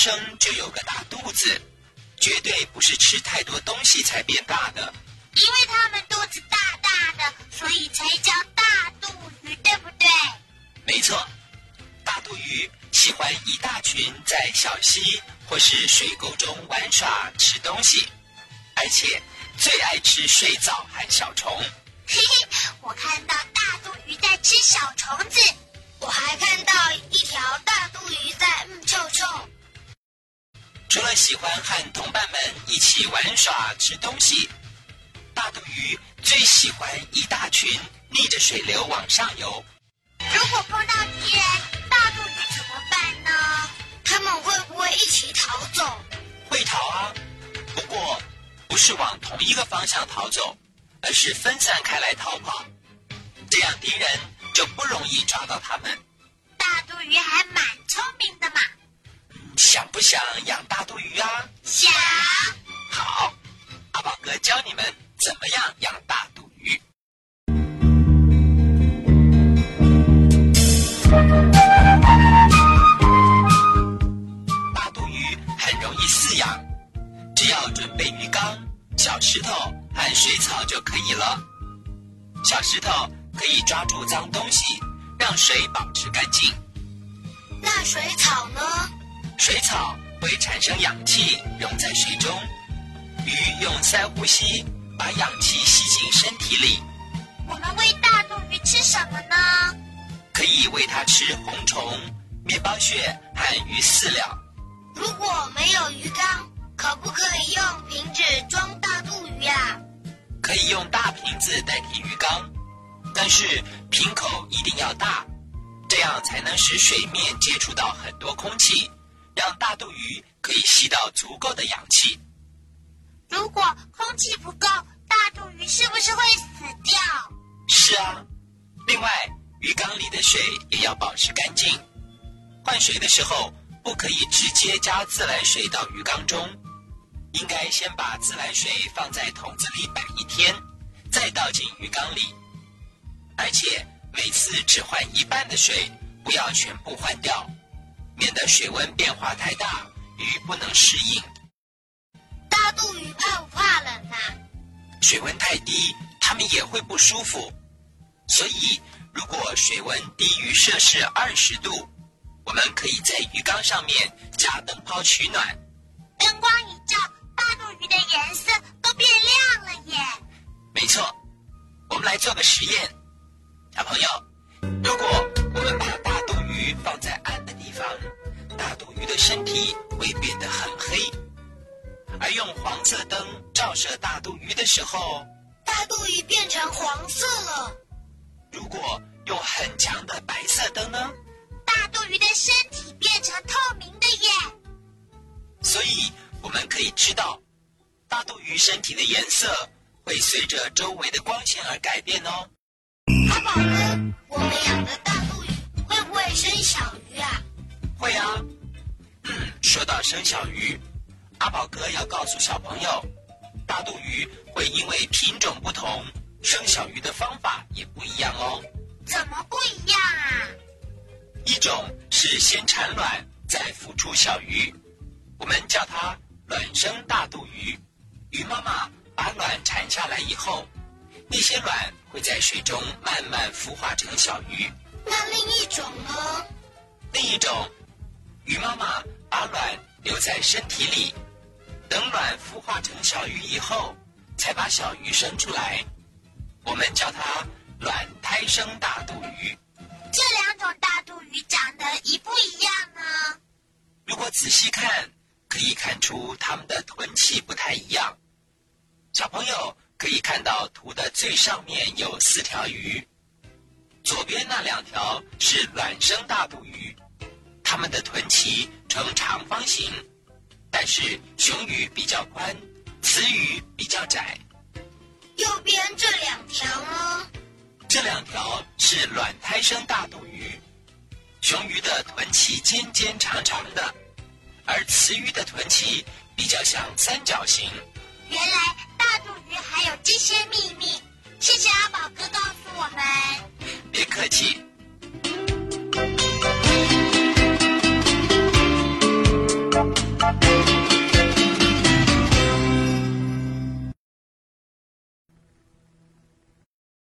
生就有个大肚子，绝对不是吃太多东西才变大的。因为它们肚子大大的，所以才叫大肚鱼，对不对？没错，大肚鱼喜欢一大群在小溪或是水沟中玩耍、吃东西，而且最爱吃水藻和小虫。嘿嘿，我看到大肚鱼在吃小虫子，我还看到一条大肚鱼在嗯臭臭。除了喜欢和同伴们一起玩耍、吃东西，大肚鱼最喜欢一大群逆着水流往上游。如果碰到敌人，大肚鱼怎么办呢？他们会不会一起逃走？会逃啊，不过不是往同一个方向逃走，而是分散开来逃跑，这样敌人就不容易抓到他们。大肚鱼还蛮聪明的嘛。想不想养大肚鱼啊？想。好，阿宝哥教你们怎么样养大肚鱼。大肚鱼很容易饲养，只要准备鱼缸、小石头和水草就可以了。小石头可以抓住脏东西，让水保持干净。那水草呢？水草会产生氧气，溶在水中。鱼用鳃呼吸，把氧气吸进身体里。我们喂大肚鱼吃什么呢？可以喂它吃红虫、面包屑和鱼饲料。如果没有鱼缸，可不可以用瓶子装大肚鱼呀？可以用大瓶子代替鱼缸，但是瓶口一定要大，这样才能使水面接触到很多空气。让大肚鱼可以吸到足够的氧气。如果空气不够，大肚鱼是不是会死掉？是啊。另外，鱼缸里的水也要保持干净。换水的时候，不可以直接加自来水到鱼缸中，应该先把自来水放在桶子里摆一天，再倒进鱼缸里。而且每次只换一半的水，不要全部换掉。免得水温变化太大，鱼不能适应。大肚鱼怕不怕冷啊？水温太低，它们也会不舒服。所以，如果水温低于摄氏二十度，我们可以在鱼缸上面加灯泡取暖。灯光个实验，小朋友，如果我们把大肚鱼放在暗的地方。大肚鱼的身体会变得很黑，而用黄色灯照射大肚鱼的时候，大肚鱼变成黄色了。如果用很强的白色灯呢？大肚鱼的身体变成透明的耶。所以我们可以知道，大肚鱼身体的颜色会随着周围的光线而改变哦。阿宝哥，我们养的大肚鱼会不会生小鱼啊？会啊，嗯，说到生小鱼，阿宝哥要告诉小朋友，大肚鱼会因为品种不同，生小鱼的方法也不一样哦。怎么不一样啊？一种是先产卵再孵出小鱼，我们叫它卵生大肚鱼。鱼妈妈把卵产下来以后，那些卵会在水中慢慢孵化成小鱼。那另一种呢？另一种。鱼妈妈把卵留在身体里，等卵孵化成小鱼以后，才把小鱼生出来。我们叫它卵胎生大肚鱼。这两种大肚鱼长得一不一样呢？如果仔细看，可以看出它们的臀鳍不太一样。小朋友可以看到图的最上面有四条鱼，左边那两条是卵生大肚鱼，它们的臀鳍呈长方形，但是雄鱼比较宽，雌鱼比较窄。右边这两条呢？这两条是卵胎生大肚鱼，雄鱼的臀鳍尖尖长长的，而雌鱼的臀鳍比较像三角形。原来还有这些秘密，谢谢阿宝哥告诉我们。别客气。